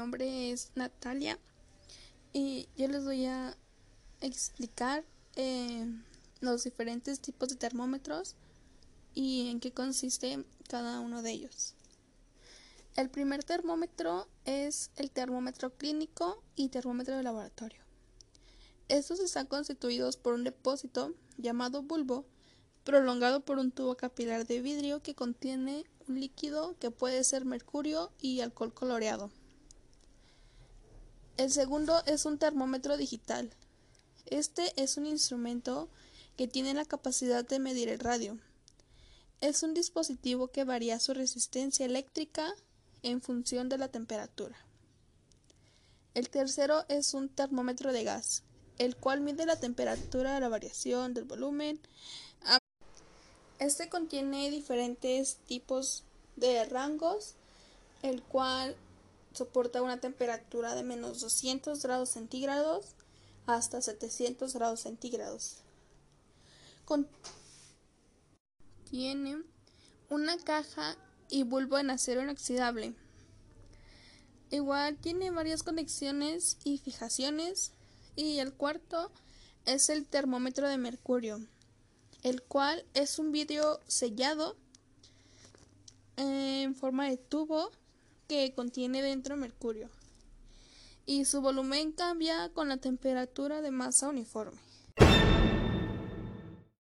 nombre es Natalia y yo les voy a explicar eh, los diferentes tipos de termómetros y en qué consiste cada uno de ellos. El primer termómetro es el termómetro clínico y termómetro de laboratorio. Estos están constituidos por un depósito llamado bulbo prolongado por un tubo capilar de vidrio que contiene un líquido que puede ser mercurio y alcohol coloreado. El segundo es un termómetro digital. Este es un instrumento que tiene la capacidad de medir el radio. Es un dispositivo que varía su resistencia eléctrica en función de la temperatura. El tercero es un termómetro de gas, el cual mide la temperatura, la variación del volumen. Este contiene diferentes tipos de rangos, el cual soporta una temperatura de menos 200 grados centígrados hasta 700 grados centígrados. Contiene una caja y bulbo en acero inoxidable. Igual tiene varias conexiones y fijaciones. Y el cuarto es el termómetro de mercurio, el cual es un vidrio sellado en forma de tubo que contiene dentro mercurio y su volumen cambia con la temperatura de masa uniforme.